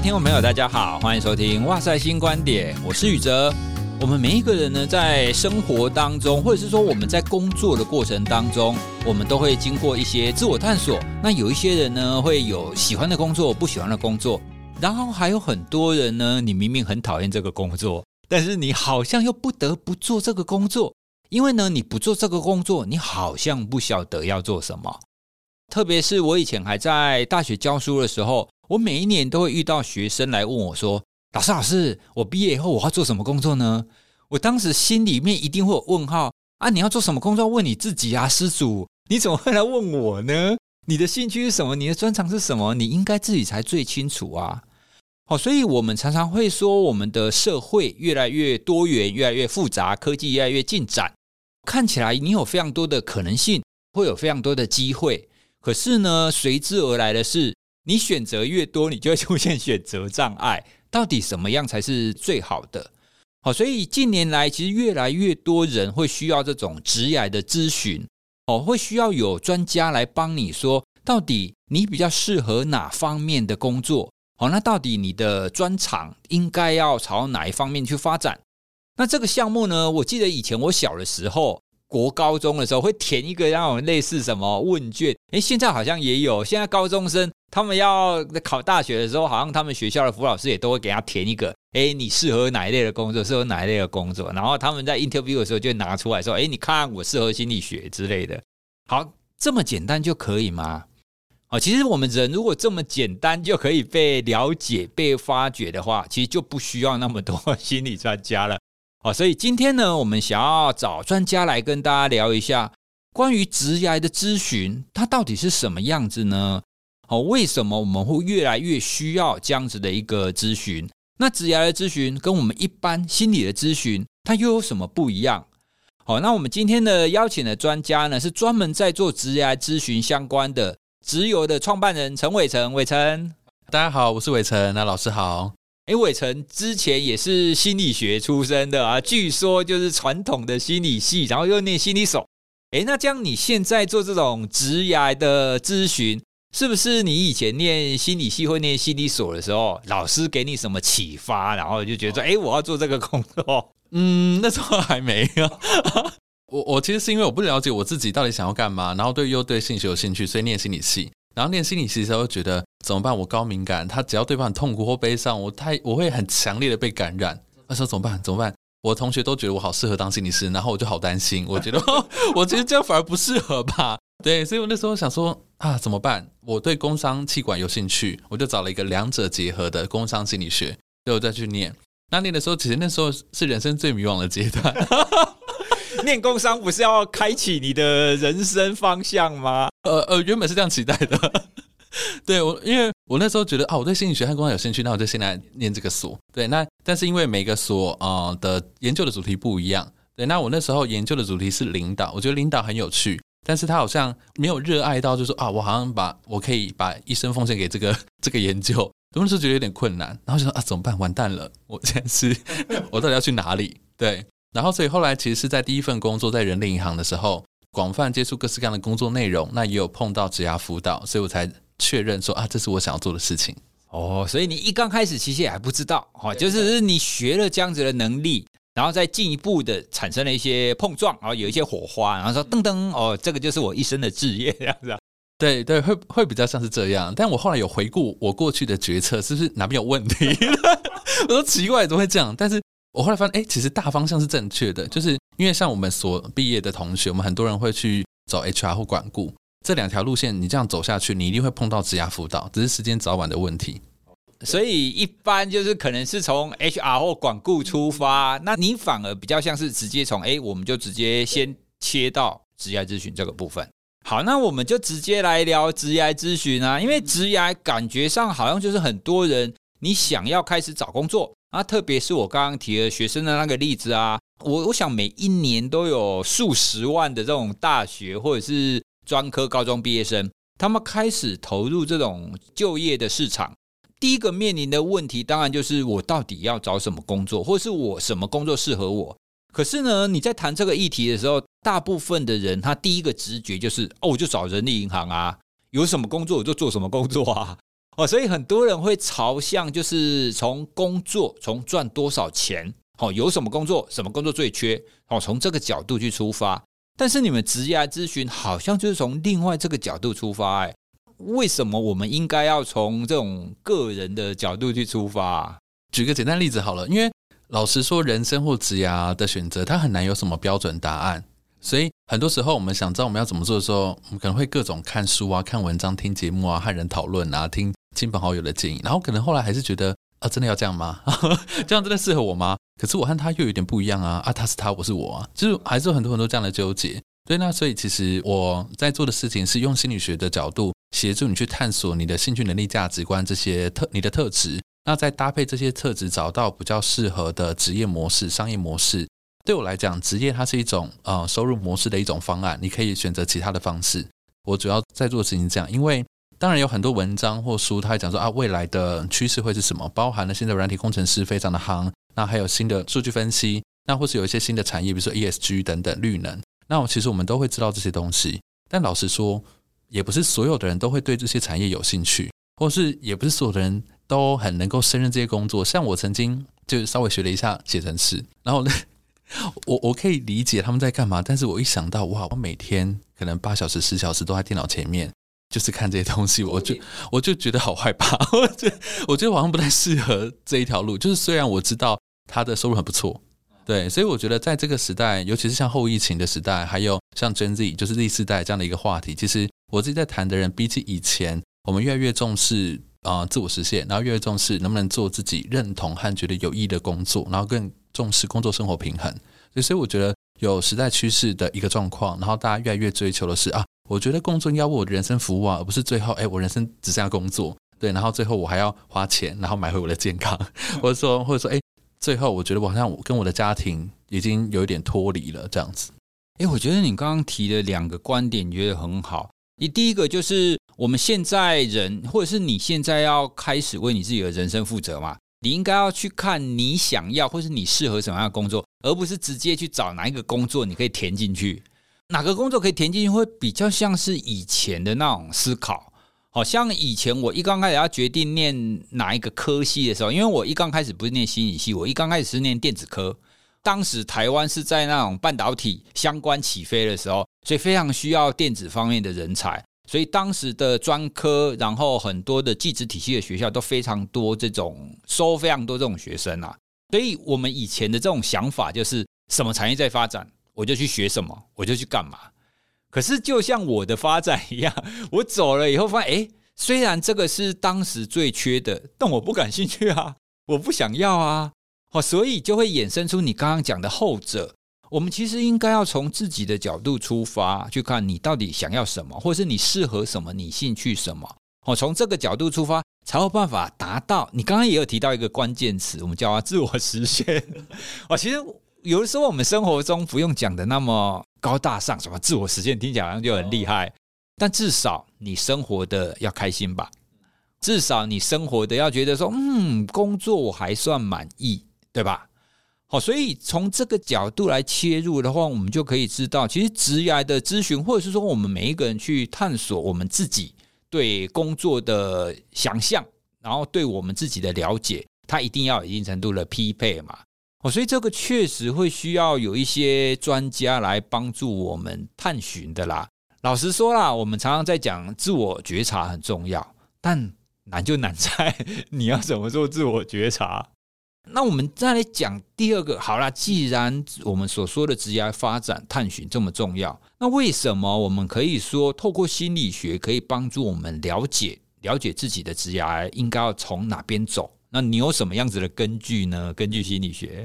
听众朋友，大家好，欢迎收听《哇塞新观点》，我是宇哲。我们每一个人呢，在生活当中，或者是说我们在工作的过程当中，我们都会经过一些自我探索。那有一些人呢，会有喜欢的工作，不喜欢的工作，然后还有很多人呢，你明明很讨厌这个工作，但是你好像又不得不做这个工作，因为呢，你不做这个工作，你好像不晓得要做什么。特别是我以前还在大学教书的时候，我每一年都会遇到学生来问我说：“老师，老师，我毕业以后我要做什么工作呢？”我当时心里面一定会有问号啊！你要做什么工作？问你自己啊，施主，你怎么会来问我呢？你的兴趣是什么？你的专长是什么？你应该自己才最清楚啊！好，所以我们常常会说，我们的社会越来越多元，越来越复杂，科技越来越进展，看起来你有非常多的可能性，会有非常多的机会。可是呢，随之而来的是，你选择越多，你就会出现选择障碍。到底什么样才是最好的？好，所以近年来，其实越来越多人会需要这种职涯的咨询，哦，会需要有专家来帮你说，到底你比较适合哪方面的工作？好，那到底你的专长应该要朝哪一方面去发展？那这个项目呢，我记得以前我小的时候。国高中的时候会填一个那种类似什么问卷，诶，现在好像也有。现在高中生他们要考大学的时候，好像他们学校的辅导老师也都会给他填一个，诶，你适合哪一类的工作？适合哪一类的工作？然后他们在 interview 的时候就拿出来说，诶，你看我适合心理学之类的。好，这么简单就可以吗？哦，其实我们人如果这么简单就可以被了解、被发掘的话，其实就不需要那么多 心理专家了。哦，所以今天呢，我们想要找专家来跟大家聊一下关于职涯的咨询，它到底是什么样子呢？哦，为什么我们会越来越需要这样子的一个咨询？那职涯的咨询跟我们一般心理的咨询，它又有什么不一样？好，那我们今天的邀请的专家呢，是专门在做职涯咨询相关的职游的创办人陈伟成。伟成，大家好，我是伟成，那老师好。哎，伟成之前也是心理学出身的啊，据说就是传统的心理系，然后又念心理所。哎，那这样你现在做这种职涯的咨询，是不是你以前念心理系或念心理所的时候，老师给你什么启发，然后就觉得说，哎，我要做这个工作？嗯，那时候还没有。我我其实是因为我不了解我自己到底想要干嘛，然后对又对心理学有兴趣，所以念心理系。然后念心理系的时候，觉得怎么办？我高敏感，他只要对方很痛苦或悲伤，我太我会很强烈的被感染。那时候怎么办？怎么办？我同学都觉得我好适合当心理师，然后我就好担心，我觉得我觉得这样反而不适合吧？对，所以我那时候想说啊，怎么办？我对工商气管有兴趣，我就找了一个两者结合的工商心理学，所以我再去念。那念的时候，其实那时候是人生最迷惘的阶段。念工商不是要开启你的人生方向吗？呃呃，原本是这样期待的。对我，因为我那时候觉得啊，我对心理学和工商有兴趣，那我就先来念这个所。对，那但是因为每个所啊、的研究的主题不一样。对，那我那时候研究的主题是领导，我觉得领导很有趣，但是他好像没有热爱到，就是说啊，我好像把我可以把一生奉献给这个 这个研究。我那时觉得有点困难，然后就说啊，怎么办？完蛋了，我现在是，我到底要去哪里？对。然后，所以后来其实是在第一份工作在人力银行的时候，广泛接触各式各样的工作内容，那也有碰到职涯辅导，所以我才确认说啊，这是我想要做的事情。哦，所以你一刚开始其实也还不知道，哈，就是你学了这样子的能力，然后再进一步的产生了一些碰撞，然后有一些火花，然后说噔噔，哦，这个就是我一生的志业，这样子。对对，会会比较像是这样。但我后来有回顾我过去的决策，是不是哪边有问题？我说奇怪，怎么会这样？但是。我后来发现，哎，其实大方向是正确的，就是因为像我们所毕业的同学，我们很多人会去走 HR 或管顾这两条路线，你这样走下去，你一定会碰到职涯辅导，只是时间早晚的问题。所以一般就是可能是从 HR 或管顾出发，那你反而比较像是直接从，哎，我们就直接先切到职涯咨询这个部分。好，那我们就直接来聊职涯咨询啊，因为职涯感觉上好像就是很多人你想要开始找工作。啊，特别是我刚刚提的学生的那个例子啊，我我想每一年都有数十万的这种大学或者是专科高中毕业生，他们开始投入这种就业的市场。第一个面临的问题，当然就是我到底要找什么工作，或是我什么工作适合我。可是呢，你在谈这个议题的时候，大部分的人他第一个直觉就是，哦，我就找人力银行啊，有什么工作我就做什么工作啊。哦，所以很多人会朝向就是从工作，从赚多少钱，哦，有什么工作，什么工作最缺，哦，从这个角度去出发。但是你们职业咨询好像就是从另外这个角度出发，哎，为什么我们应该要从这种个人的角度去出发？举个简单例子好了，因为老实说，人生或职业的选择，它很难有什么标准答案。所以很多时候，我们想知道我们要怎么做的时候，我们可能会各种看书啊、看文章、听节目啊、和人讨论啊、听亲朋好友的建议，然后可能后来还是觉得啊，真的要这样吗？这样真的适合我吗？可是我和他又有点不一样啊！啊，他是他，我是我啊，就是还是有很多很多这样的纠结。对，那所以其实我在做的事情是用心理学的角度协助你去探索你的兴趣、能力、价值观这些特你的特质，那再搭配这些特质，找到比较适合的职业模式、商业模式。对我来讲，职业它是一种呃收入模式的一种方案，你可以选择其他的方式。我主要在做的事情是这样，因为当然有很多文章或书，它会讲说啊，未来的趋势会是什么，包含了现在软体工程师非常的夯，那还有新的数据分析，那或是有一些新的产业，比如说 ESG 等等绿能。那我其实我们都会知道这些东西，但老实说，也不是所有的人都会对这些产业有兴趣，或是也不是所有的人都很能够胜任这些工作。像我曾经就稍微学了一下写程式，然后呢。我我可以理解他们在干嘛，但是我一想到哇，我每天可能八小时、十小时都在电脑前面，就是看这些东西，我就我就觉得好害怕。我觉得我觉得好像不太适合这一条路。就是虽然我知道他的收入很不错，对，所以我觉得在这个时代，尤其是像后疫情的时代，还有像 Gen Z，就是 Z 世代这样的一个话题，其实我自己在谈的人，比起以前，我们越来越重视啊、呃、自我实现，然后越来越重视能不能做自己认同和觉得有意义的工作，然后更。重视工作生活平衡，所以我觉得有时代趋势的一个状况，然后大家越来越追求的是啊，我觉得工作应该为我的人生服务啊，而不是最后哎，我人生只剩下工作，对，然后最后我还要花钱，然后买回我的健康，或者说或者说哎，最后我觉得我好像跟我的家庭已经有一点脱离了这样子。哎，我觉得你刚刚提的两个观点，你觉得很好。你第一个就是我们现在人，或者是你现在要开始为你自己的人生负责嘛？你应该要去看你想要或是你适合什么样的工作，而不是直接去找哪一个工作你可以填进去。哪个工作可以填进去，会比较像是以前的那种思考。好像以前我一刚开始要决定念哪一个科系的时候，因为我一刚开始不是念心理系，我一刚开始是念电子科。当时台湾是在那种半导体相关起飞的时候，所以非常需要电子方面的人才。所以当时的专科，然后很多的技职体系的学校都非常多，这种收非常多这种学生啊。所以我们以前的这种想法就是，什么产业在发展，我就去学什么，我就去干嘛。可是就像我的发展一样，我走了以后发现，诶，虽然这个是当时最缺的，但我不感兴趣啊，我不想要啊。哦，所以就会衍生出你刚刚讲的后者。我们其实应该要从自己的角度出发，去看你到底想要什么，或者是你适合什么，你兴趣什么。哦，从这个角度出发，才有办法达到。你刚刚也有提到一个关键词，我们叫它自我实现。哦，其实有的时候我们生活中不用讲的那么高大上，什么自我实现听起来好像就很厉害，但至少你生活的要开心吧，至少你生活的要觉得说，嗯，工作我还算满意，对吧？好，所以从这个角度来切入的话，我们就可以知道，其实职涯的咨询，或者是说我们每一个人去探索我们自己对工作的想象，然后对我们自己的了解，它一定要有一定程度的匹配嘛。哦，所以这个确实会需要有一些专家来帮助我们探寻的啦。老实说啦，我们常常在讲自我觉察很重要，但难就难在 你要怎么做自我觉察。那我们再来讲第二个，好啦，既然我们所说的职业发展探寻这么重要，那为什么我们可以说透过心理学可以帮助我们了解了解自己的职业应该要从哪边走？那你有什么样子的根据呢？根据心理学，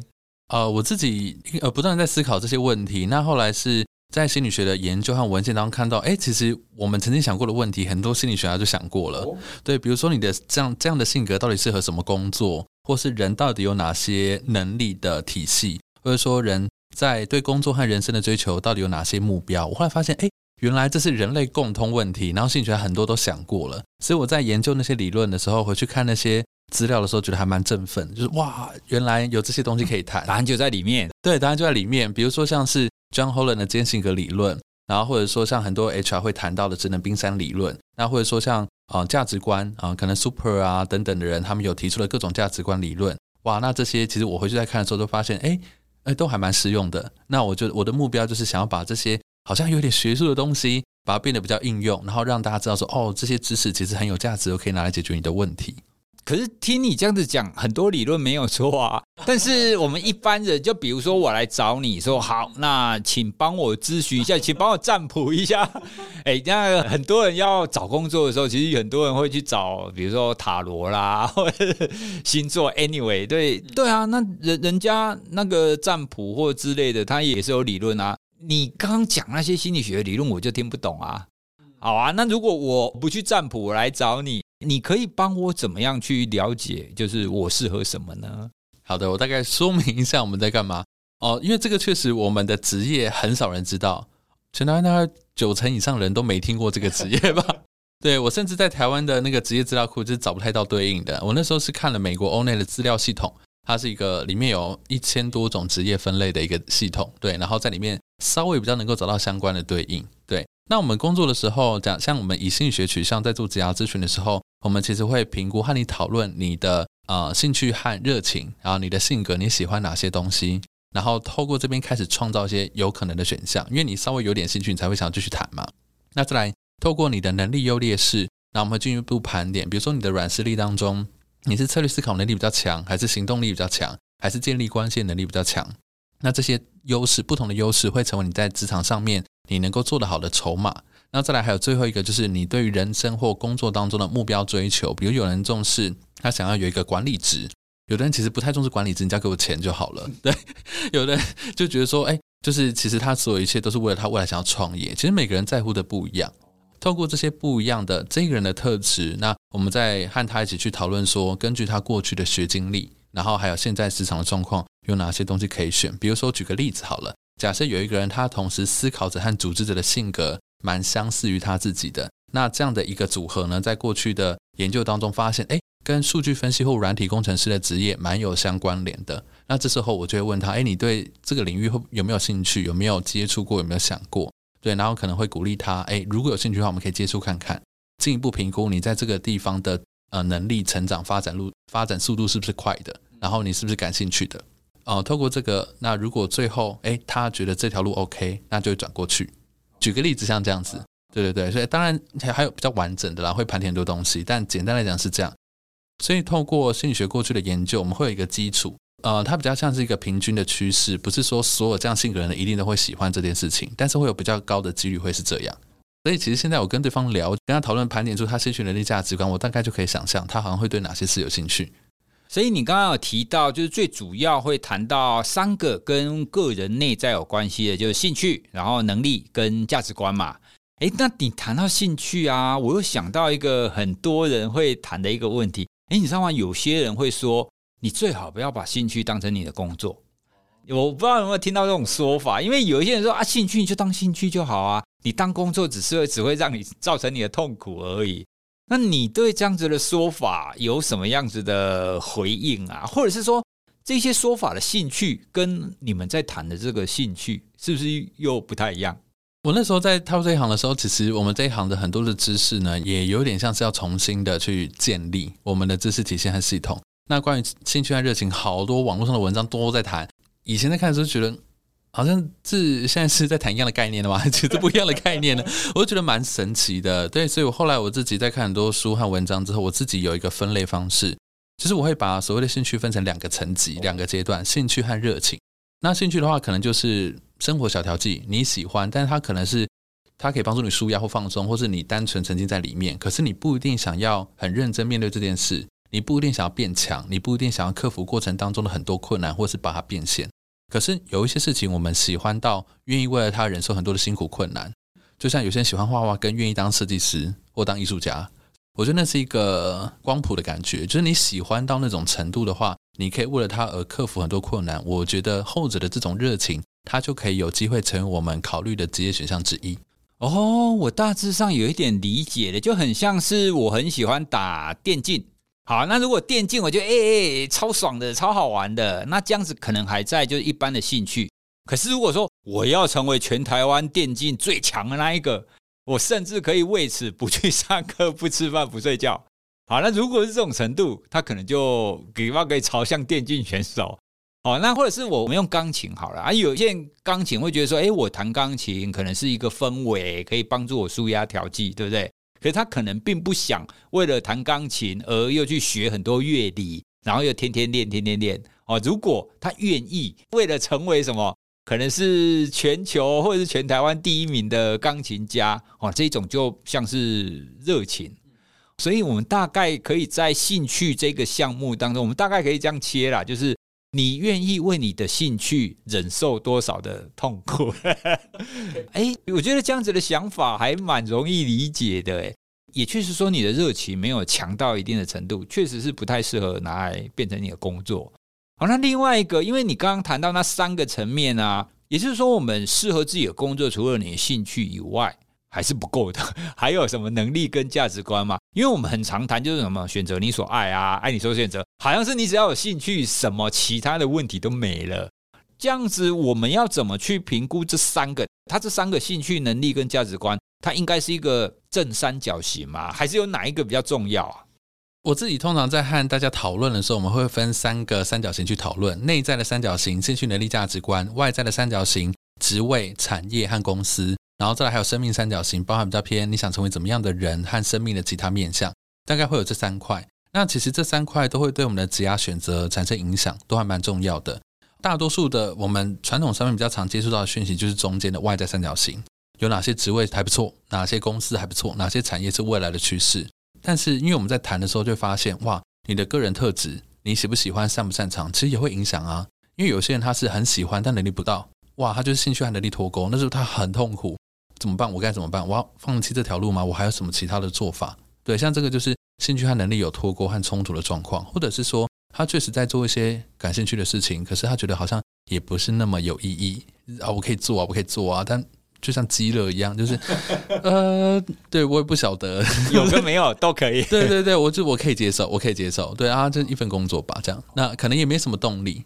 呃，我自己呃不断在思考这些问题。那后来是在心理学的研究和文献当中看到，哎，其实我们曾经想过的问题，很多心理学家就想过了。哦、对，比如说你的这样这样的性格到底适合什么工作？或是人到底有哪些能力的体系，或者说人在对工作和人生的追求到底有哪些目标？我后来发现，哎，原来这是人类共通问题。然后心理学很多都想过了，所以我在研究那些理论的时候，回去看那些资料的时候，觉得还蛮振奋。就是哇，原来有这些东西可以谈，答案就在里面。对，答案就在里面。比如说像是 John Holland 的间性格理论，然后或者说像很多 HR 会谈到的职能冰山理论，那或者说像啊、呃、价值观啊、呃，可能 Super 啊等等的人，他们有提出了各种价值观理论。哇，那这些其实我回去再看的时候，都发现，哎哎，都还蛮实用的。那我就我的目标就是想要把这些好像有点学术的东西，把它变得比较应用，然后让大家知道说，哦，这些知识其实很有价值，可以拿来解决你的问题。可是听你这样子讲，很多理论没有错啊。但是我们一般人，就比如说我来找你说，好，那请帮我咨询一下，请帮我占卜一下。哎，那很多人要找工作的时候，其实很多人会去找，比如说塔罗啦，或者星座。Anyway，对对啊，那人人家那个占卜或之类的，他也是有理论啊。你刚刚讲那些心理学的理论，我就听不懂啊。好啊，那如果我不去占卜，我来找你。你可以帮我怎么样去了解，就是我适合什么呢？好的，我大概说明一下我们在干嘛哦。因为这个确实我们的职业很少人知道，全台湾大概九成以上人都没听过这个职业吧？对，我甚至在台湾的那个职业资料库就是找不太到对应的。我那时候是看了美国 ONE 的资料系统，它是一个里面有一千多种职业分类的一个系统，对，然后在里面稍微比较能够找到相关的对应，那我们工作的时候，讲像我们以心理学取向在做职涯咨询的时候，我们其实会评估和你讨论你的呃兴趣和热情，然后你的性格，你喜欢哪些东西，然后透过这边开始创造一些有可能的选项，因为你稍微有点兴趣，你才会想继续谈嘛。那再来透过你的能力优劣势，那我们会进一步盘点，比如说你的软实力当中，你是策略思考能力比较强，还是行动力比较强，还是建立关系能力比较强？那这些优势，不同的优势会成为你在职场上面你能够做得好的筹码。那再来还有最后一个，就是你对于人生或工作当中的目标追求。比如有人重视他想要有一个管理职，有的人其实不太重视管理职，你只要给我钱就好了。对，有的人就觉得说，哎，就是其实他所有一切都是为了他未来想要创业。其实每个人在乎的不一样。透过这些不一样的这个人的特质，那我们再和他一起去讨论说，根据他过去的学经历，然后还有现在市场的状况，有哪些东西可以选。比如说举个例子好了。假设有一个人，他同时思考者和组织者的性格蛮相似于他自己的，那这样的一个组合呢，在过去的研究当中发现，诶，跟数据分析或软体工程师的职业蛮有相关联的。那这时候我就会问他，诶，你对这个领域会有没有兴趣？有没有接触过？有没有想过？对，然后可能会鼓励他，诶，如果有兴趣的话，我们可以接触看看，进一步评估你在这个地方的呃能力成长发展路发展速度是不是快的，然后你是不是感兴趣的。哦，透过这个，那如果最后，诶，他觉得这条路 OK，那就转过去。举个例子，像这样子，对对对，所以当然还有比较完整的啦，会盘点很多东西，但简单来讲是这样。所以透过心理学过去的研究，我们会有一个基础，呃，它比较像是一个平均的趋势，不是说所有这样性格的人一定都会喜欢这件事情，但是会有比较高的几率会是这样。所以其实现在我跟对方聊，跟他讨论盘点出他兴趣能力价值观，我大概就可以想象他好像会对哪些事有兴趣。所以你刚刚有提到，就是最主要会谈到三个跟个人内在有关系的，就是兴趣，然后能力跟价值观嘛。诶，那你谈到兴趣啊，我又想到一个很多人会谈的一个问题。诶，你知道吗？有些人会说，你最好不要把兴趣当成你的工作。我不知道有没有听到这种说法，因为有一些人说啊，兴趣就当兴趣就好啊，你当工作只是会只会让你造成你的痛苦而已。那你对这样子的说法有什么样子的回应啊？或者是说这些说法的兴趣跟你们在谈的这个兴趣是不是又不太一样？我那时候在踏入这一行的时候，其实我们这一行的很多的知识呢，也有点像是要重新的去建立我们的知识体系和系统。那关于兴趣和热情，好多网络上的文章都在谈。以前在看的时候觉得。好像是现在是在谈一样的概念的吗？其实不一样的概念呢，我就觉得蛮神奇的。对，所以我后来我自己在看很多书和文章之后，我自己有一个分类方式，就是我会把所谓的兴趣分成两个层级、两个阶段：兴趣和热情。那兴趣的话，可能就是生活小调剂，你喜欢，但是它可能是它可以帮助你舒压或放松，或是你单纯沉浸在里面。可是你不一定想要很认真面对这件事，你不一定想要变强，你不一定想要克服过程当中的很多困难，或是把它变现。可是有一些事情，我们喜欢到愿意为了他忍受很多的辛苦困难，就像有些人喜欢画画，跟愿意当设计师或当艺术家，我觉得那是一个光谱的感觉。就是你喜欢到那种程度的话，你可以为了他而克服很多困难。我觉得后者的这种热情，他就可以有机会成为我们考虑的职业选项之一。哦，我大致上有一点理解的，就很像是我很喜欢打电竞。好，那如果电竞，我觉得哎哎超爽的，超好玩的，那这样子可能还在就是一般的兴趣。可是如果说我要成为全台湾电竞最强的那一个，我甚至可以为此不去上课、不吃饭、不睡觉。好，那如果是这种程度，他可能就比方可以朝向电竞选手。好，那或者是我们用钢琴好了啊，有些人钢琴会觉得说，哎，我弹钢琴可能是一个氛围，可以帮助我舒压调剂，对不对？可是他可能并不想为了弹钢琴而又去学很多乐理，然后又天天练、天天练。哦，如果他愿意为了成为什么？可能是全球或者是全台湾第一名的钢琴家哦，这种就像是热情，所以我们大概可以在兴趣这个项目当中，我们大概可以这样切啦，就是你愿意为你的兴趣忍受多少的痛苦？哎，我觉得这样子的想法还蛮容易理解的，哎，也确实说你的热情没有强到一定的程度，确实是不太适合拿来变成你的工作。好，那另外一个，因为你刚刚谈到那三个层面啊，也就是说，我们适合自己的工作，除了你的兴趣以外，还是不够的，还有什么能力跟价值观嘛？因为我们很常谈就是什么选择你所爱啊，爱你所选择，好像是你只要有兴趣，什么其他的问题都没了。这样子，我们要怎么去评估这三个？他这三个兴趣、能力跟价值观，它应该是一个正三角形吗？还是有哪一个比较重要啊？我自己通常在和大家讨论的时候，我们会分三个三角形去讨论：内在的三角形，兴趣、能力、价值观；外在的三角形，职位、产业和公司；然后再来还有生命三角形，包含比较偏你想成为怎么样的人和生命的其他面向。大概会有这三块。那其实这三块都会对我们的职业选择产生影响，都还蛮重要的。大多数的我们传统上面比较常接触到的讯息，就是中间的外在三角形，有哪些职位还不错，哪些公司还不错，哪些产业是未来的趋势。但是，因为我们在谈的时候就会发现，哇，你的个人特质，你喜不喜欢、擅不擅长，其实也会影响啊。因为有些人他是很喜欢，但能力不到，哇，他就是兴趣和能力脱钩，那时候他很痛苦，怎么办？我该怎么办？我要放弃这条路吗？我还有什么其他的做法？对，像这个就是兴趣和能力有脱钩和冲突的状况，或者是说他确实在做一些感兴趣的事情，可是他觉得好像也不是那么有意义啊，我可以做啊，我可以做啊，但。就像鸡肋一样，就是，呃，对我也不晓得，有跟没有都可以。对对对，我就我可以接受，我可以接受。对啊，就一份工作吧，这样。那可能也没什么动力。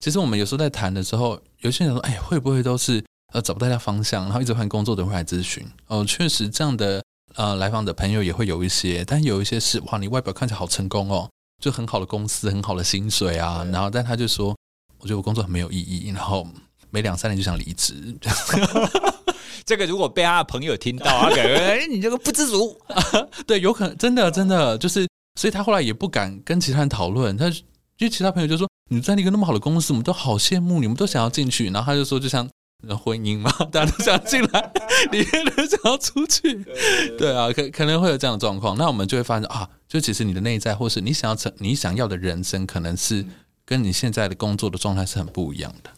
其实我们有时候在谈的时候，有些人说，哎，会不会都是呃找不到方向，然后一直换工作的会来咨询？哦，确实这样的呃来访的朋友也会有一些，但有一些是哇，你外表看起来好成功哦，就很好的公司，很好的薪水啊，然后但他就说，我觉得我工作很没有意义，然后每两三年就想离职。这个如果被他的朋友听到，他感觉哎，你这个不知足。对，有可能真的真的就是，所以他后来也不敢跟其他人讨论。他因为其他朋友就说，你在一个那么好的公司，我们都好羡慕你，们都想要进去。然后他就说，就像婚姻嘛，大家都想进来，里面都想要出去。对啊，可可能会有这样的状况。那我们就会发现啊，就其实你的内在，或是你想要成你想要的人生，可能是跟你现在的工作的状态是很不一样的。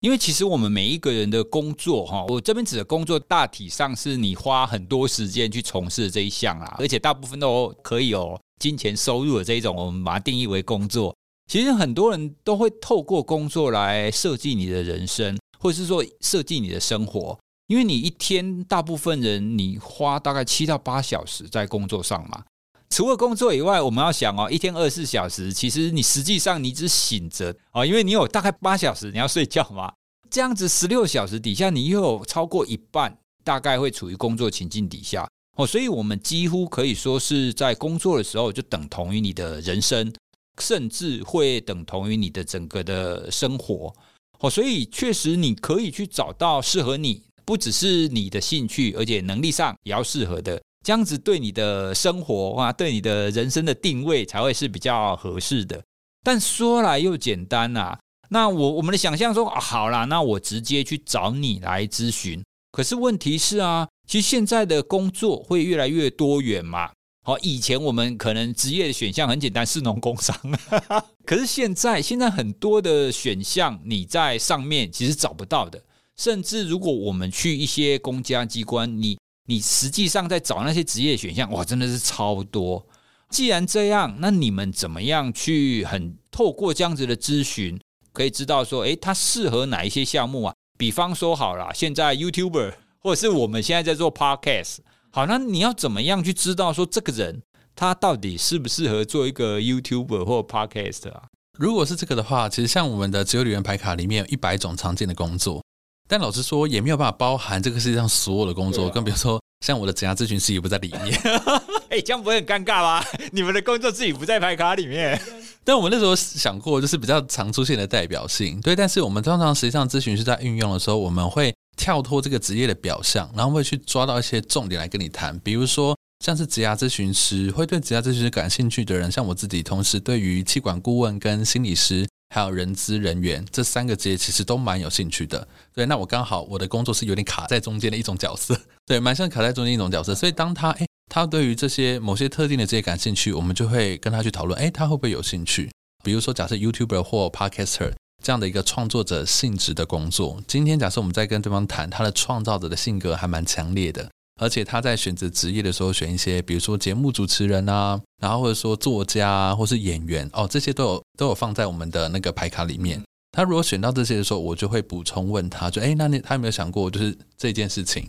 因为其实我们每一个人的工作，哈，我这边指的工作，大体上是你花很多时间去从事的这一项啊，而且大部分都可以有金钱收入的这一种，我们把它定义为工作。其实很多人都会透过工作来设计你的人生，或者是说设计你的生活。因为你一天大部分人你花大概七到八小时在工作上嘛。除了工作以外，我们要想哦，一天二十四小时，其实你实际上你只醒着啊，因为你有大概八小时你要睡觉嘛，这样子十六小时底下，你又有超过一半大概会处于工作情境底下哦，所以我们几乎可以说是在工作的时候就等同于你的人生，甚至会等同于你的整个的生活哦，所以确实你可以去找到适合你，不只是你的兴趣，而且能力上也要适合的。这样子对你的生活啊，对你的人生的定位才会是比较合适的。但说来又简单呐、那我我们的想象说，好啦，那我直接去找你来咨询。可是问题是啊，其实现在的工作会越来越多元嘛。好，以前我们可能职业的选项很简单，是农工商。可是现在，现在很多的选项你在上面其实找不到的。甚至如果我们去一些公家机关，你你实际上在找那些职业选项，哇，真的是超多。既然这样，那你们怎么样去很透过这样子的咨询，可以知道说，诶，他适合哪一些项目啊？比方说，好了，现在 YouTuber 或者是我们现在在做 Podcast，好，那你要怎么样去知道说这个人他到底适不适合做一个 YouTuber 或 Podcast 啊？如果是这个的话，其实像我们的自由旅人牌卡里面有一百种常见的工作。但老实说，也没有办法包含这个世界上所有的工作，更比如说像我的职涯咨询师也不在里面。哎、欸，这样不会很尴尬吗？你们的工作自己不在牌卡里面。但我们那时候想过，就是比较常出现的代表性。对，但是我们通常实际上咨询师在运用的时候，我们会跳脱这个职业的表象，然后会去抓到一些重点来跟你谈。比如说，像是职涯咨询师，会对职涯咨询师感兴趣的人，像我自己，同时对于气管顾问跟心理师。还有人资人员这三个职业其实都蛮有兴趣的，对，那我刚好我的工作是有点卡在中间的一种角色，对，蛮像卡在中间一种角色，所以当他诶，他对于这些某些特定的职业感兴趣，我们就会跟他去讨论，诶，他会不会有兴趣？比如说，假设 YouTuber 或 Podcaster 这样的一个创作者性质的工作，今天假设我们在跟对方谈他的创造者的性格还蛮强烈的。而且他在选择职业的时候，选一些比如说节目主持人啊，然后或者说作家啊，或是演员哦，这些都有都有放在我们的那个牌卡里面。他如果选到这些的时候，我就会补充问他，就哎，那你他有没有想过，就是这件事情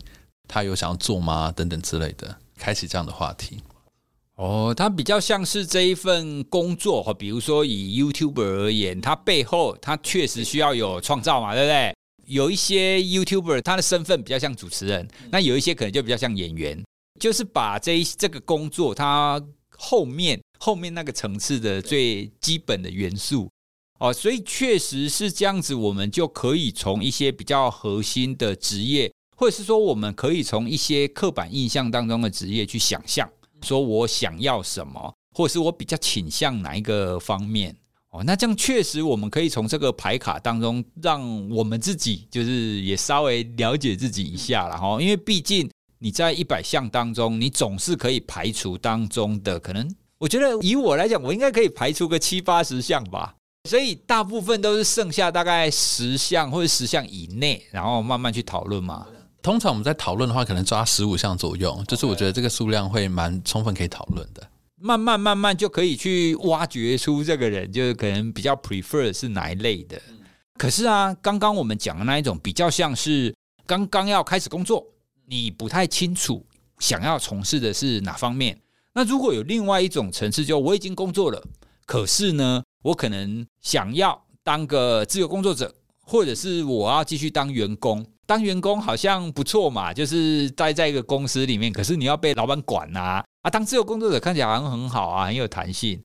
他有想要做吗？等等之类的，开启这样的话题。哦，他比较像是这一份工作哈，比如说以 YouTuber 而言，他背后他确实需要有创造嘛，对不对？有一些 YouTuber，他的身份比较像主持人，那有一些可能就比较像演员，就是把这一这个工作，它后面后面那个层次的最基本的元素哦，所以确实是这样子，我们就可以从一些比较核心的职业，或者是说，我们可以从一些刻板印象当中的职业去想象，说我想要什么，或者是我比较倾向哪一个方面。哦，那这样确实，我们可以从这个牌卡当中，让我们自己就是也稍微了解自己一下了哈。因为毕竟你在一百项当中，你总是可以排除当中的可能。我觉得以我来讲，我应该可以排除个七八十项吧。所以大部分都是剩下大概十项或者十项以内，然后慢慢去讨论嘛。通常我们在讨论的话，可能抓十五项左右，就是我觉得这个数量会蛮充分可以讨论的。慢慢慢慢就可以去挖掘出这个人，就是可能比较 prefer 是哪一类的。可是啊，刚刚我们讲的那一种比较像是刚刚要开始工作，你不太清楚想要从事的是哪方面。那如果有另外一种层次，就我已经工作了，可是呢，我可能想要当个自由工作者，或者是我要继续当员工。当员工好像不错嘛，就是待在一个公司里面，可是你要被老板管啊。啊，当自由工作者看起来好像很好啊，很有弹性。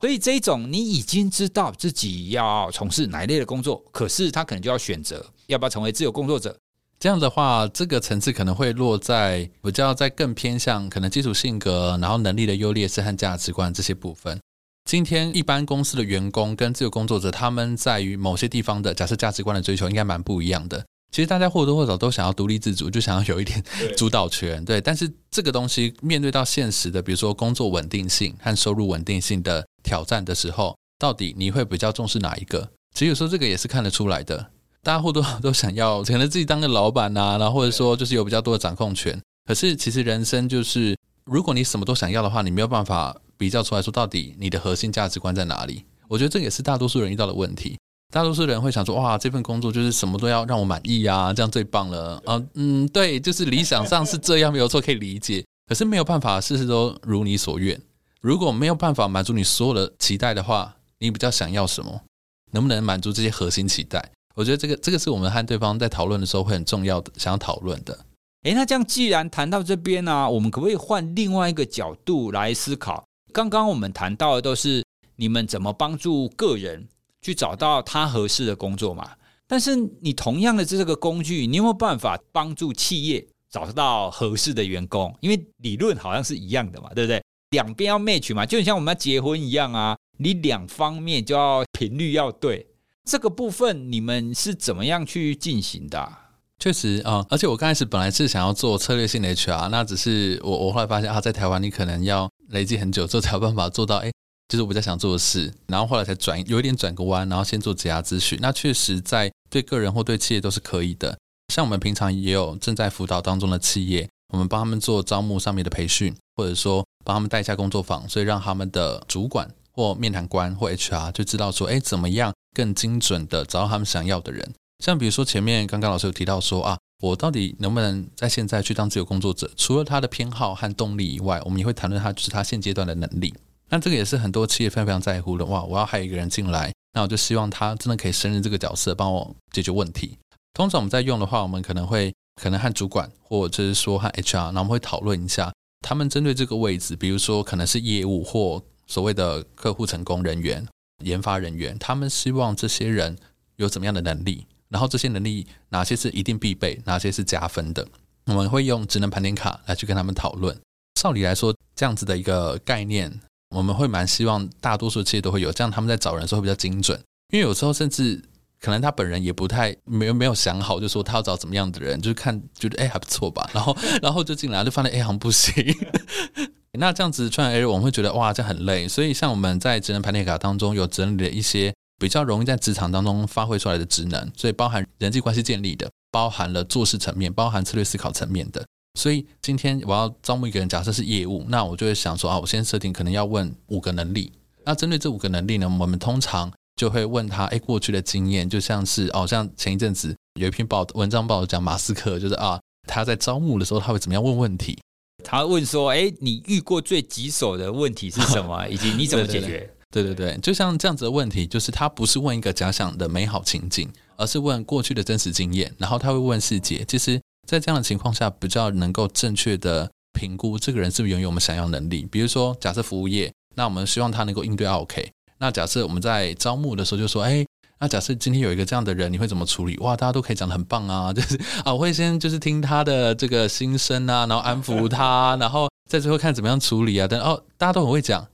所以这一种你已经知道自己要从事哪一类的工作，可是他可能就要选择要不要成为自由工作者。这样的话，这个层次可能会落在比较在更偏向可能基础性格，然后能力的优劣势和价值观这些部分。今天一般公司的员工跟自由工作者，他们在于某些地方的假设价值观的追求，应该蛮不一样的。其实大家或多或少都想要独立自主，就想要有一点 主导权，对。但是这个东西面对到现实的，比如说工作稳定性和收入稳定性的挑战的时候，到底你会比较重视哪一个？其实有时候这个也是看得出来的。大家或多或少都想要，可能自己当个老板啊，然后或者说就是有比较多的掌控权。可是其实人生就是，如果你什么都想要的话，你没有办法比较出来说到底你的核心价值观在哪里。我觉得这也是大多数人遇到的问题。大多数人会想说：“哇，这份工作就是什么都要让我满意啊，这样最棒了。”啊，嗯，对，就是理想上是这样，没有错，可以理解。可是没有办法，事事都如你所愿。如果没有办法满足你所有的期待的话，你比较想要什么？能不能满足这些核心期待？我觉得这个这个是我们和对方在讨论的时候会很重要的，想要讨论的。诶，那这样既然谈到这边呢、我们可不可以换另外一个角度来思考？刚刚我们谈到的都是你们怎么帮助个人。去找到他合适的工作嘛？但是你同样的这个工具，你有没有办法帮助企业找到合适的员工？因为理论好像是一样的嘛，对不对？两边要 match 嘛，就像我们要结婚一样啊，你两方面就要频率要对。这个部分你们是怎么样去进行的？确实啊，而且我刚开始本来是想要做策略性的 HR，那只是我我后来发现啊，在台湾你可能要累积很久之后才有办法做到，哎。就是我比较想做的事，然后后来才转，有一点转个弯，然后先做职涯咨询。那确实在对个人或对企业都是可以的。像我们平常也有正在辅导当中的企业，我们帮他们做招募上面的培训，或者说帮他们带一下工作坊，所以让他们的主管或面谈官或 HR 就知道说，哎，怎么样更精准的找到他们想要的人。像比如说前面刚刚老师有提到说啊，我到底能不能在现在去当自由工作者？除了他的偏好和动力以外，我们也会谈论他就是他现阶段的能力。那这个也是很多企业非常非常在乎的哇！我要还有一个人进来，那我就希望他真的可以胜任这个角色，帮我解决问题。通常我们在用的话，我们可能会可能和主管或者是说和 HR，然后我们会讨论一下，他们针对这个位置，比如说可能是业务或所谓的客户成功人员、研发人员，他们希望这些人有怎么样的能力，然后这些能力哪些是一定必备，哪些是加分的，我们会用职能盘点卡来去跟他们讨论。照理来说，这样子的一个概念，我们会蛮希望大多数企业都会有，这样他们在找人的时候会比较精准，因为有时候甚至。可能他本人也不太没有没有想好，就说他要找怎么样的人，就是看觉得哎 还不错吧，然后然后就进来就发现哎好像不行，那这样子穿 A 我们会觉得哇这很累，所以像我们在职能盘点卡当中有整理了一些比较容易在职场当中发挥出来的职能，所以包含人际关系建立的，包含了做事层面，包含策略思考层面的。所以今天我要招募一个人，假设是业务，那我就会想说啊，我先设定可能要问五个能力，那针对这五个能力呢，我们通常。就会问他，哎，过去的经验就像是，哦，像前一阵子有一篇报文章报讲马斯克，就是啊，他在招募的时候他会怎么样问问题？他问说，哎，你遇过最棘手的问题是什么？以及你怎么解决？对对对，就像这样子的问题，就是他不是问一个假想的美好情境，而是问过去的真实经验，然后他会问细节。其实，在这样的情况下，比较能够正确的评估这个人是不是拥有我们想要能力。比如说，假设服务业，那我们希望他能够应对 OK。那假设我们在招募的时候就说，哎，那假设今天有一个这样的人，你会怎么处理？哇，大家都可以讲的很棒啊，就是啊，我会先就是听他的这个心声啊，然后安抚他，然后在最后看怎么样处理啊。但哦，大家都很会讲，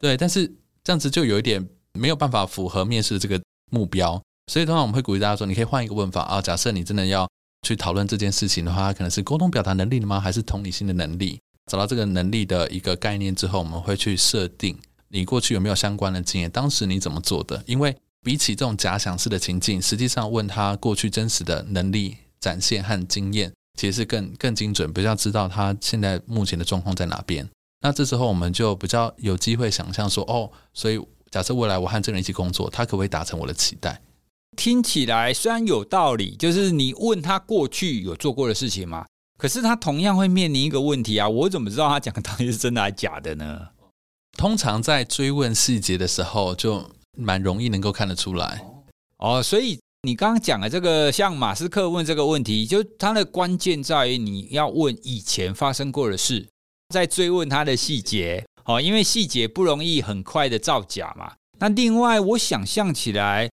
对，但是这样子就有一点没有办法符合面试的这个目标，所以通常我们会鼓励大家说，你可以换一个问法啊。假设你真的要去讨论这件事情的话，可能是沟通表达能力的吗？还是同理心的能力？找到这个能力的一个概念之后，我们会去设定。你过去有没有相关的经验？当时你怎么做的？因为比起这种假想式的情境，实际上问他过去真实的能力展现和经验，其实是更更精准，比较知道他现在目前的状况在哪边。那这时候我们就比较有机会想象说，哦，所以假设未来我和这个人一起工作，他可不可以达成我的期待？听起来虽然有道理，就是你问他过去有做过的事情吗？可是他同样会面临一个问题啊，我怎么知道他讲的到底是真的还是假的呢？通常在追问细节的时候，就蛮容易能够看得出来。哦，所以你刚刚讲的这个，像马斯克问这个问题，就他的关键在于你要问以前发生过的事，再追问他的细节。哦，因为细节不容易很快的造假嘛。那另外，我想象起来，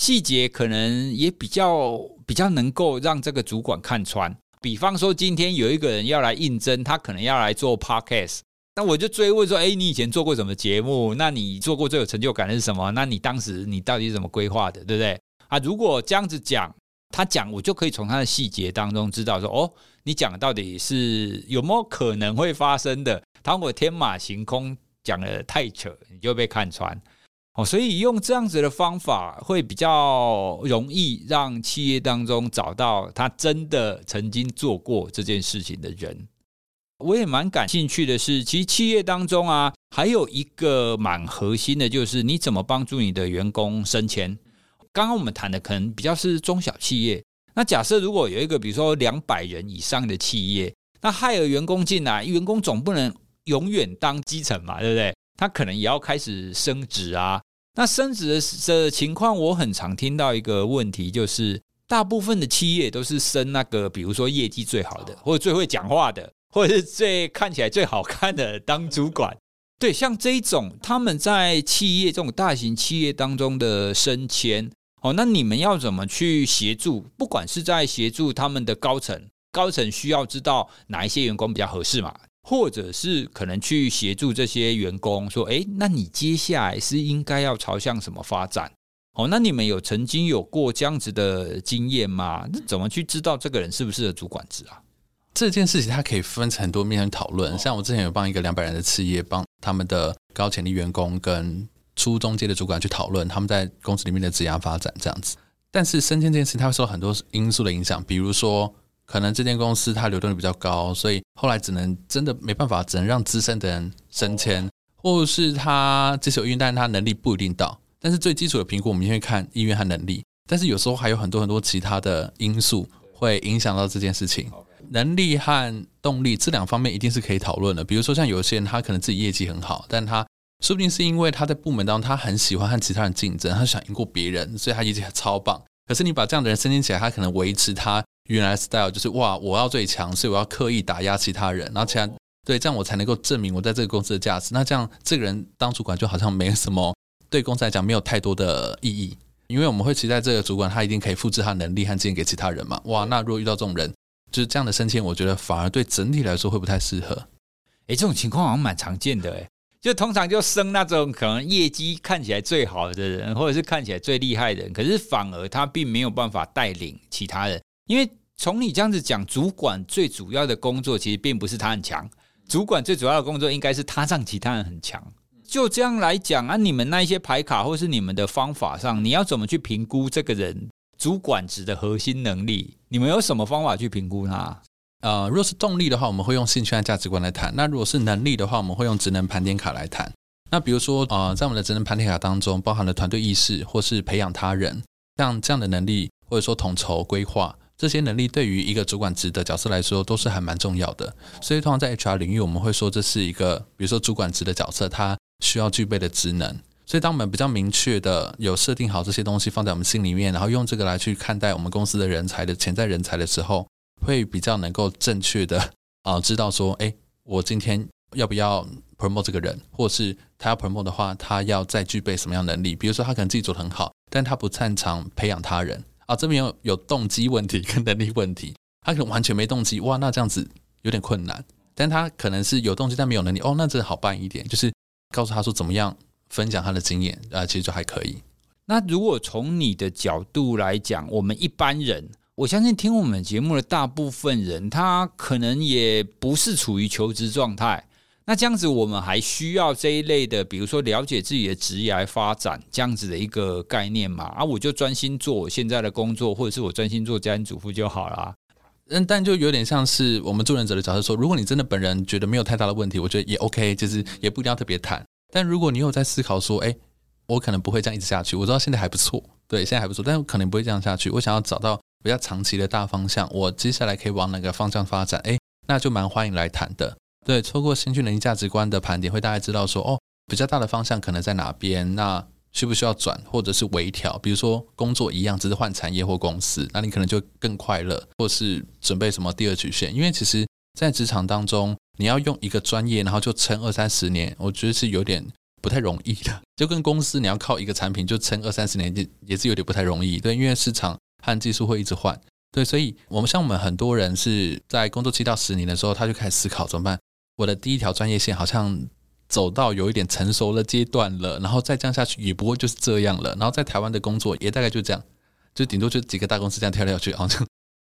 细节可能也比较比较能够让这个主管看穿。比方说，今天有一个人要来应征，他可能要来做 podcast。那我就追问说，哎，你以前做过什么节目？那你做过最有成就感的是什么？那你当时你到底是怎么规划的，对不对？啊，如果这样子讲，他讲，我就可以从他的细节当中知道说，哦，你讲到底是有没有可能会发生的？他如果天马行空讲的太扯，你就被看穿。所以用这样子的方法会比较容易让企业当中找到他真的曾经做过这件事情的人。我也蛮感兴趣的是，其实企业当中啊，还有一个蛮核心的，就是你怎么帮助你的员工升迁。刚刚我们谈的可能比较是中小企业，那假设如果有一个比如说两百人以上的企业，那害了员工进来，员工总不能永远当基层嘛，对不对？他可能也要开始升职啊。那升职的的情况，我很常听到一个问题，就是大部分的企业都是升那个，比如说业绩最好的，或者最会讲话的。或者是最看起来最好看的当主管，对，像这一种他们在企业这种大型企业当中的升迁，哦，那你们要怎么去协助？不管是在协助他们的高层，高层需要知道哪一些员工比较合适嘛，或者是可能去协助这些员工说，哎，那你接下来是应该要朝向什么发展？哦，那你们有曾经有过这样子的经验吗？那怎么去知道这个人适不适合主管职啊？这件事情它可以分成很多面讨论，像我之前有帮一个两百人的企业，帮他们的高潜力员工跟初中阶的主管去讨论他们在公司里面的职涯发展这样子。但是升迁这件事，它会受很多因素的影响，比如说可能这间公司它流动率比较高，所以后来只能真的没办法，只能让资深的人升迁，或者是他即使有意愿，但他能力不一定到。但是最基础的评估，我们会看意愿和能力，但是有时候还有很多很多其他的因素会影响到这件事情。能力和动力这两方面一定是可以讨论的。比如说，像有些人他可能自己业绩很好，但他说不定是因为他在部门当中他很喜欢和其他人竞争，他想赢过别人，所以他业绩超棒。可是你把这样的人升迁起来，他可能维持他原来 style 就是哇，我要最强，所以我要刻意打压其他人，然后其他对这样我才能够证明我在这个公司的价值。那这样这个人当主管就好像没什么对公司来讲没有太多的意义，因为我们会期待这个主管他一定可以复制他能力和经验给其他人嘛。哇，那如果遇到这种人，就是这样的升迁，我觉得反而对整体来说会不太适合。哎，这种情况好像蛮常见的哎。就通常就升那种可能业绩看起来最好的人，或者是看起来最厉害的人，可是反而他并没有办法带领其他人。因为从你这样子讲，主管最主要的工作其实并不是他很强，主管最主要的工作应该是他让其他人很强。就这样来讲啊，你们那一些牌卡或是你们的方法上，你要怎么去评估这个人主管职的核心能力？你们有什么方法去评估他？呃，如果是动力的话，我们会用兴趣和价值观来谈；那如果是能力的话，我们会用职能盘点卡来谈。那比如说，呃，在我们的职能盘点卡当中，包含了团队意识或是培养他人，像这样的能力，或者说统筹规划这些能力，对于一个主管职的角色来说，都是还蛮重要的。所以，通常在 HR 领域，我们会说这是一个，比如说主管职的角色，他需要具备的职能。所以，当我们比较明确的有设定好这些东西放在我们心里面，然后用这个来去看待我们公司的人才的潜在人才的时候。会比较能够正确的啊、知道说，哎，我今天要不要 promote 这个人，或是他要 promote 的话，他要再具备什么样能力？比如说，他可能自己做得很好，但他不擅长培养他人啊，这边有有动机问题跟能力问题，他可能完全没动机，哇，那这样子有点困难。但他可能是有动机，但没有能力，哦，那这好办一点，就是告诉他说怎么样分享他的经验啊，其实就还可以。那如果从你的角度来讲，我们一般人。我相信听我们节目的大部分人，他可能也不是处于求职状态。那这样子，我们还需要这一类的，比如说了解自己的职业来发展这样子的一个概念嘛？啊，我就专心做我现在的工作，或者是我专心做家庭主妇就好了。嗯，但就有点像是我们助人者的角色说，如果你真的本人觉得没有太大的问题，我觉得也 OK，就是也不一定要特别谈。但如果你有在思考说，哎，我可能不会这样一直下去。我知道现在还不错，对，现在还不错，但我可能不会这样下去。我想要找到。比较长期的大方向，我接下来可以往哪个方向发展？诶，那就蛮欢迎来谈的。对，透过兴趣、能力、价值观的盘点，会大概知道说，哦，比较大的方向可能在哪边？那需不需要转，或者是微调？比如说工作一样，只是换产业或公司，那你可能就更快乐，或是准备什么第二曲线？因为其实，在职场当中，你要用一个专业，然后就撑二三十年，我觉得是有点不太容易的。就跟公司，你要靠一个产品就撑二三十年，也也是有点不太容易。对，因为市场。和技术会一直换，对，所以我们像我们很多人是在工作七到十年的时候，他就开始思考怎么办？我的第一条专业线好像走到有一点成熟的阶段了，然后再这样下去也不会就是这样了。然后在台湾的工作也大概就这样，就顶多就几个大公司这样跳来跳去，然后就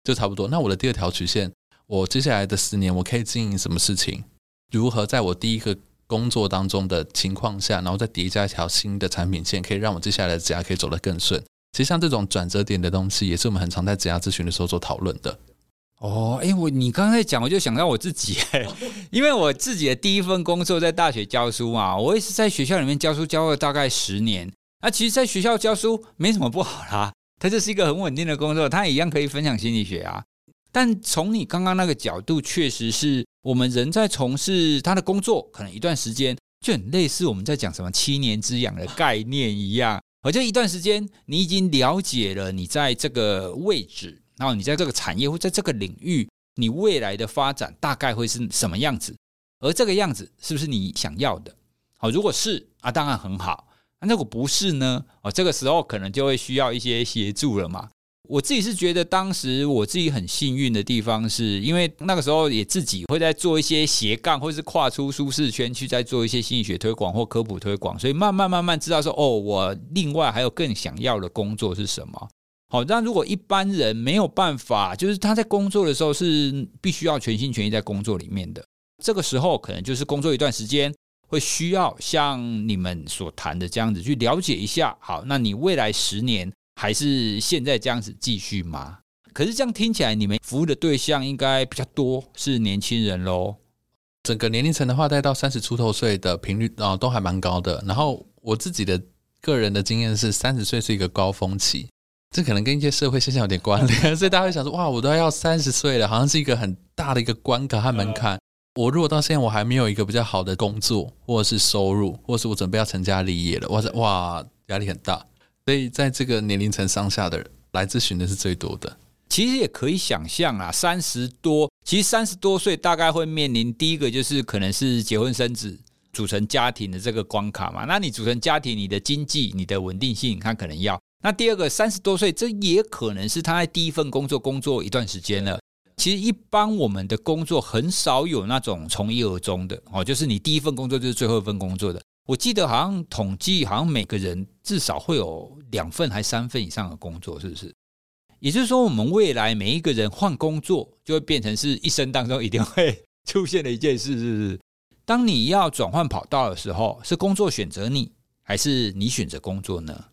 就差不多。那我的第二条曲线，我接下来的十年我可以经营什么事情？如何在我第一个工作当中的情况下，然后再叠加一条新的产品线，可以让我接下来的职涯可以走得更顺？其实像这种转折点的东西，也是我们很常在职涯咨询的时候做讨论的。哦，哎，我你刚才讲，我就想到我自己，因为我自己的第一份工作在大学教书嘛，我也是在学校里面教书教了大概十年。那其实，在学校教书没什么不好啦，它就是一个很稳定的工作，它也一样可以分享心理学啊。但从你刚刚那个角度，确实是我们人在从事他的工作，可能一段时间就很类似我们在讲什么七年之痒的概念一样。而这一段时间，你已经了解了你在这个位置，然后你在这个产业或在这个领域，你未来的发展大概会是什么样子？而这个样子是不是你想要的？好，如果是啊，当然很好。那如果不是呢？哦，这个时候可能就会需要一些协助了嘛。我自己是觉得，当时我自己很幸运的地方，是因为那个时候也自己会在做一些斜杠，或者是跨出舒适圈去在做一些心理学推广或科普推广，所以慢慢慢慢知道说，哦，我另外还有更想要的工作是什么。好，那如果一般人没有办法，就是他在工作的时候是必须要全心全意在工作里面的，这个时候可能就是工作一段时间，会需要像你们所谈的这样子去了解一下。好，那你未来十年。还是现在这样子继续吗？可是这样听起来，你们服务的对象应该比较多，是年轻人喽。整个年龄层的话，带到三十出头岁的频率啊、都还蛮高的。然后我自己的个人的经验是，三十岁是一个高峰期，这可能跟一些社会现象有点关联，所以大家会想说，哇，我都要三十岁了，好像是一个很大的一个关卡和门槛。我如果到现在我还没有一个比较好的工作，或者是收入，或者是我准备要成家立业了，哇塞，哇，压力很大。所以，在这个年龄层上下的人来咨询的是最多的。其实也可以想象啊，三十多，其实三十多岁大概会面临第一个就是可能是结婚生子、组成家庭的这个关卡嘛。那你组成家庭，你的经济、你的稳定性，他可能要。那第二个，三十多岁，这也可能是他在第一份工作工作一段时间了。其实一般我们的工作很少有那种从一而终的哦，就是你第一份工作就是最后一份工作的。我记得好像统计，好像每个人至少会有两份还三份以上的工作，是不是？也就是说，我们未来每一个人换工作，就会变成是一生当中一定会出现的一件事，是不是？当你要转换跑道的时候，是工作选择你，还是你选择工作呢？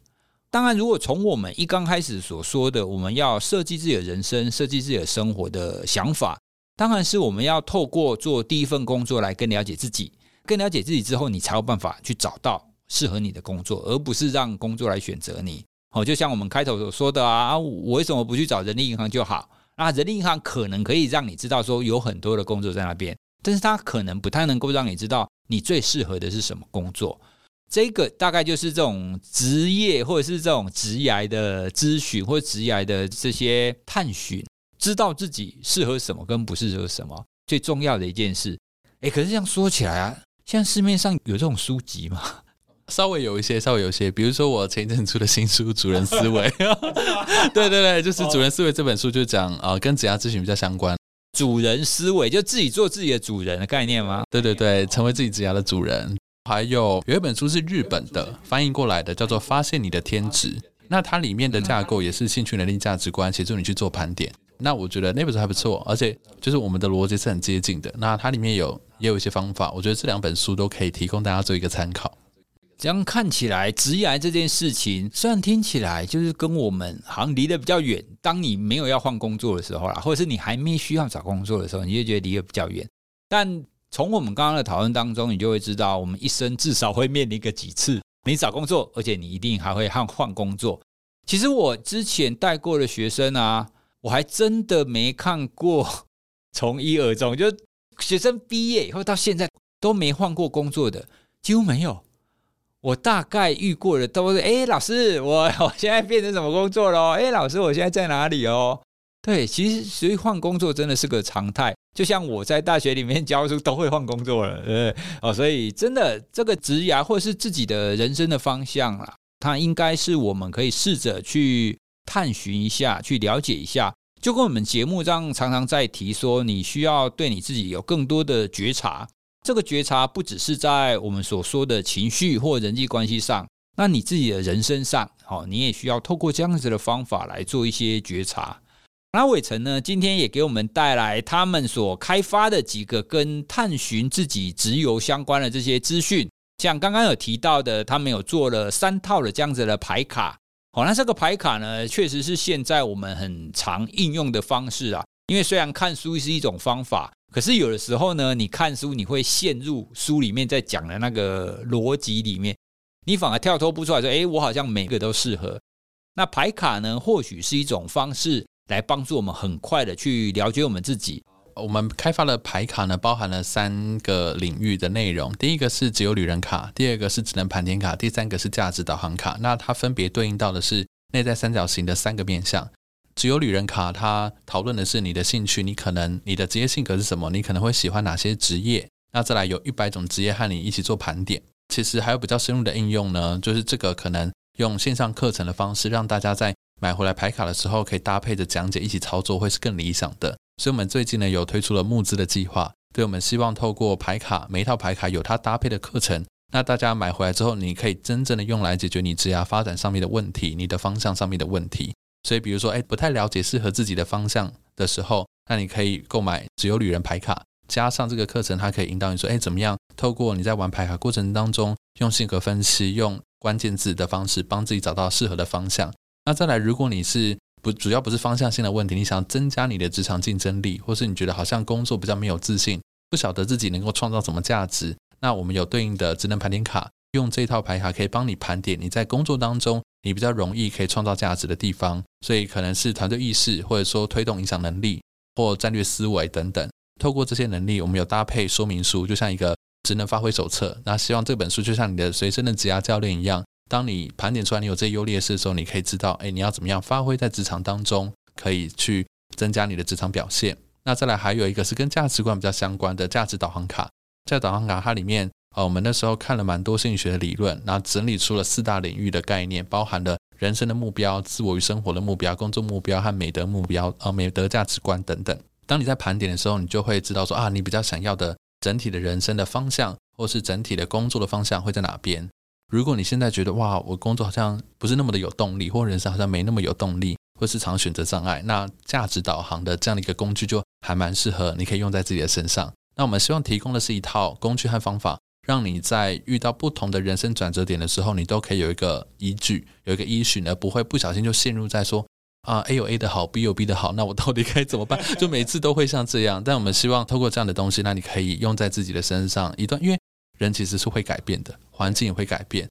当然，如果从我们一刚开始所说的，我们要设计自己的人生、设计自己的生活的想法，当然是我们要透过做第一份工作来更了解自己，更了解自己之后，你才有办法去找到适合你的工作，而不是让工作来选择你。哦，就像我们开头所说的啊，我为什么不去找人力银行就好？那人力银行可能可以让你知道说有很多的工作在那边，但是它可能不太能够让你知道你最适合的是什么工作。这个大概就是这种职业或者是这种职涯的咨询或者职涯的这些探寻，知道自己适合什么跟不适合什么最重要的一件事。哎，可是这样说起来啊，现在市面上有这种书籍吗？稍微有一些，稍微有一些，比如说我前一阵出的新书《主人思维》，对对对，就是《主人思维》这本书就讲啊、呃，跟职业咨询比较相关。主人思维就自己做自己的主人的概念吗？对对对，成为自己职涯的主人。还有有一本书是日本的翻译过来的，叫做《发现你的天职》。那它里面的架构也是兴趣、能力、价值观，协助你去做盘点。那我觉得那本书还不错，而且就是我们的逻辑是很接近的。那它里面有也有一些方法，我觉得这两本书都可以提供大家做一个参考。这样看起来，职涯这件事情虽然听起来就是跟我们好像离得比较远。当你没有要换工作的时候啦，或者是你还没需要找工作的时候，你就觉得离得比较远。但从我们刚刚的讨论当中，你就会知道，我们一生至少会面临个几次，你找工作，而且你一定还会换换工作。其实我之前带过的学生啊，我还真的没看过 从一而终，就学生毕业以后到现在都没换过工作的，几乎没有。我大概遇过的都是，哎，老师，我我现在变成什么工作了？哎，老师，我现在在哪里哦？对，其实所以换工作真的是个常态，就像我在大学里面教书都会换工作了，对哦，所以真的这个职涯或是自己的人生的方向啊，它应该是我们可以试着去探寻一下，去了解一下。就跟我们节目上常常在提说，你需要对你自己有更多的觉察。这个觉察不只是在我们所说的情绪或人际关系上，那你自己的人生上，哦，你也需要透过这样子的方法来做一些觉察。那伟成呢，今天也给我们带来他们所开发的几个跟探寻自己职涯相关的这些资讯，像刚刚有提到的，他们有做了三套的这样子的牌卡。好，那这个牌卡呢，确实是现在我们很常应用的方式啊。因为虽然看书是一种方法，可是有的时候呢，你看书你会陷入书里面在讲的那个逻辑里面，你反而跳脱不出来，说：“诶，我好像每个都适合。”那牌卡呢，或许是一种方式。来帮助我们很快的去了解我们自己。我们开发的牌卡呢，包含了三个领域的内容。第一个是职涯旅人卡，第二个是智能盘点卡，第三个是价值导航卡。那它分别对应到的是内在三角形的三个面向。只有旅人卡它讨论的是你的兴趣，你可能你的职业性格是什么，你可能会喜欢哪些职业。那再来有一百种职业和你一起做盘点。其实还有比较深入的应用呢，就是这个可能用线上课程的方式让大家在。买回来牌卡的时候，可以搭配着讲解一起操作，会是更理想的。所以，我们最近呢有推出了募资的计划。对，我们希望透过牌卡，每一套牌卡有它搭配的课程，那大家买回来之后，你可以真正的用来解决你职涯发展上面的问题，你的方向上面的问题。所以，比如说，哎，不太了解适合自己的方向的时候，那你可以购买只有旅人牌卡，加上这个课程，它可以引导你说，哎，怎么样透过你在玩牌卡过程当中，用性格分析，用关键字的方式，帮自己找到适合的方向。那再来，如果你是不主要不是方向性的问题，你想增加你的职场竞争力，或是你觉得好像工作比较没有自信，不晓得自己能够创造什么价值，那我们有对应的职能盘点卡，用这套牌卡可以帮你盘点你在工作当中你比较容易可以创造价值的地方，所以可能是团队意识，或者说推动影响能力或战略思维等等。透过这些能力，我们有搭配说明书，就像一个职能发挥手册。那希望这本书就像你的随身的职涯教练一样。当你盘点出来你有这些优劣势的时候，你可以知道，哎，你要怎么样发挥在职场当中，可以去增加你的职场表现。那再来还有一个是跟价值观比较相关的价值导航卡。价值导航卡它里面，呃，我们那时候看了蛮多心理学的理论，然后整理出了四大领域的概念，包含了人生的目标、自我与生活的目标、工作目标和美德目标，呃，美德价值观等等。当你在盘点的时候，你就会知道说啊，你比较想要的整体的人生的方向，或是整体的工作的方向会在哪边。如果你现在觉得哇，我工作好像不是那么的有动力，或人生好像没那么有动力，或是常选择障碍，那价值导航的这样的一个工具就还蛮适合，你可以用在自己的身上。那我们希望提供的是一套工具和方法，让你在遇到不同的人生转折点的时候，你都可以有一个依据，有一个依循，而不会不小心就陷入在说啊 A 有 A 的好，B 有 B 的好，那我到底该怎么办？就每次都会像这样。但我们希望透过这样的东西，那你可以用在自己的身上一段，因为。人其实是会改变的，环境也会改变。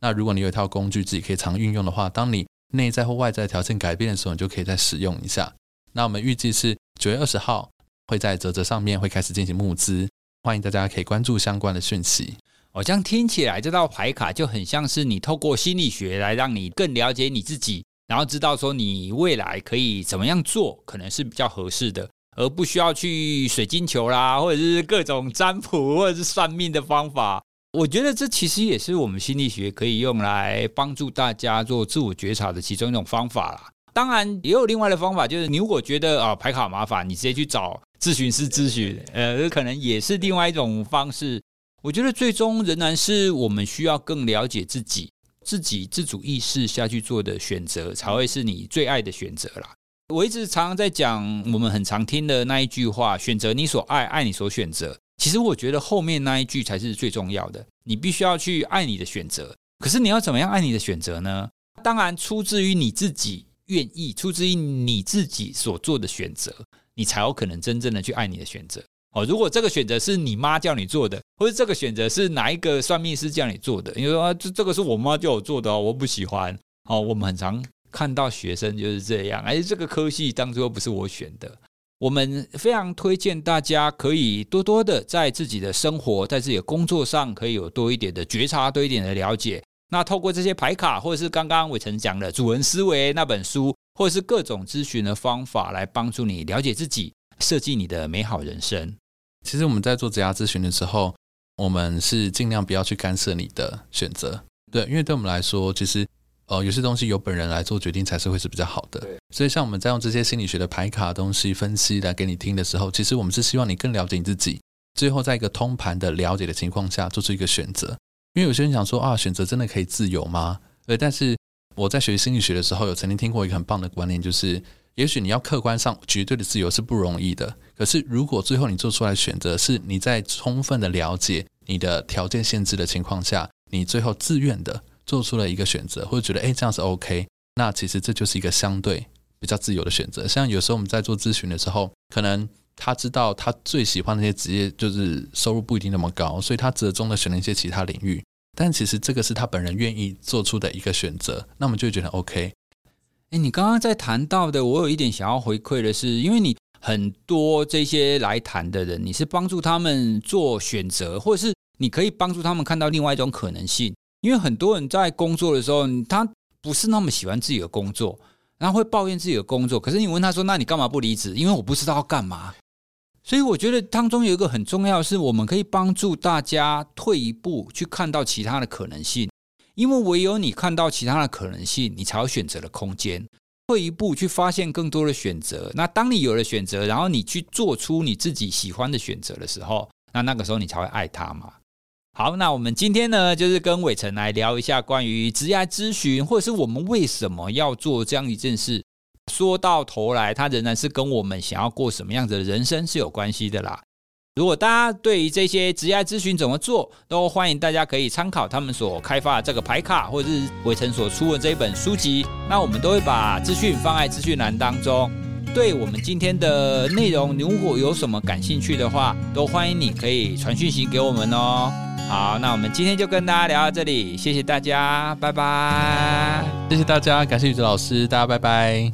那如果你有一套工具自己可以常运用的话，当你内在或外在条件改变的时候，你就可以再使用一下。那我们预计是九月二十号会在泽泽上面会开始进行募资，欢迎大家可以关注相关的讯息。哦，这样听起来这套牌卡就很像是你透过心理学来让你更了解你自己，然后知道说你未来可以怎么样做，可能是比较合适的。而不需要去水晶球啦，或者是各种占卜或者是算命的方法。我觉得这其实也是我们心理学可以用来帮助大家做自我觉察的其中一种方法啦。当然，也有另外的方法，就是你如果觉得啊排卡麻烦，你直接去找咨询师咨询，呃，可能也是另外一种方式。我觉得最终仍然是我们需要更了解自己，自己自主意识下去做的选择，才会是你最爱的选择啦。我一直常常在讲，我们很常听的那一句话：“选择你所爱，爱你所选择。”其实我觉得后面那一句才是最重要的。你必须要去爱你的选择。可是你要怎么样爱你的选择呢？当然，出自于你自己愿意，出自于你自己所做的选择，你才有可能真正的去爱你的选择。哦，如果这个选择是你妈叫你做的，或者这个选择是哪一个算命师叫你做的，你说啊，这这个是我妈叫我做的，我不喜欢。哦，我们很常。看到学生就是这样，而这个科系当初不是我选的。我们非常推荐大家可以多多的在自己的生活、在自己的工作上，可以有多一点的觉察、多一点的了解。那透过这些牌卡，或者是刚刚伟成讲的《主人思维》那本书，或者是各种咨询的方法，来帮助你了解自己，设计你的美好人生。其实我们在做职涯咨询的时候，我们是尽量不要去干涉你的选择，对，因为对我们来说，其实。哦，有些东西由本人来做决定才是会是比较好的。所以像我们在用这些心理学的牌卡东西分析来给你听的时候，其实我们是希望你更了解你自己，最后在一个通盘的了解的情况下做出一个选择。因为有些人想说啊，选择真的可以自由吗？对，但是我在学心理学的时候，有曾经听过一个很棒的观念，就是也许你要客观上绝对的自由是不容易的，可是如果最后你做出来选择是你在充分的了解你的条件限制的情况下，你最后自愿的。做出了一个选择，或者觉得诶这样是 OK，那其实这就是一个相对比较自由的选择。像有时候我们在做咨询的时候，可能他知道他最喜欢那些职业就是收入不一定那么高，所以他折中的选了一些其他领域。但其实这个是他本人愿意做出的一个选择，那我们就会觉得 OK。诶，你刚刚在谈到的，我有一点想要回馈的是，因为你很多这些来谈的人，你是帮助他们做选择，或者是你可以帮助他们看到另外一种可能性。因为很多人在工作的时候，他不是那么喜欢自己的工作，然后会抱怨自己的工作。可是你问他说：“那你干嘛不离职？”因为我不知道要干嘛。所以我觉得当中有一个很重要的是，我们可以帮助大家退一步去看到其他的可能性。因为唯有你看到其他的可能性，你才有选择的空间。退一步去发现更多的选择。那当你有了选择，然后你去做出你自己喜欢的选择的时候，那那个时候你才会爱他嘛。好，那我们今天呢，就是跟伟成来聊一下关于职业咨询，或者是我们为什么要做这样一件事。说到头来，它仍然是跟我们想要过什么样子的人生是有关系的啦。如果大家对于这些职业咨询怎么做，都欢迎大家可以参考他们所开发的这个牌卡，或者是伟成所出的这一本书籍。那我们都会把资讯放在资讯栏当中。对我们今天的内容，如果有什么感兴趣的话，都欢迎你可以传讯息给我们哦。好，那我们今天就跟大家聊到这里，谢谢大家，拜拜。谢谢大家，感谢宇哲老师，大家拜拜。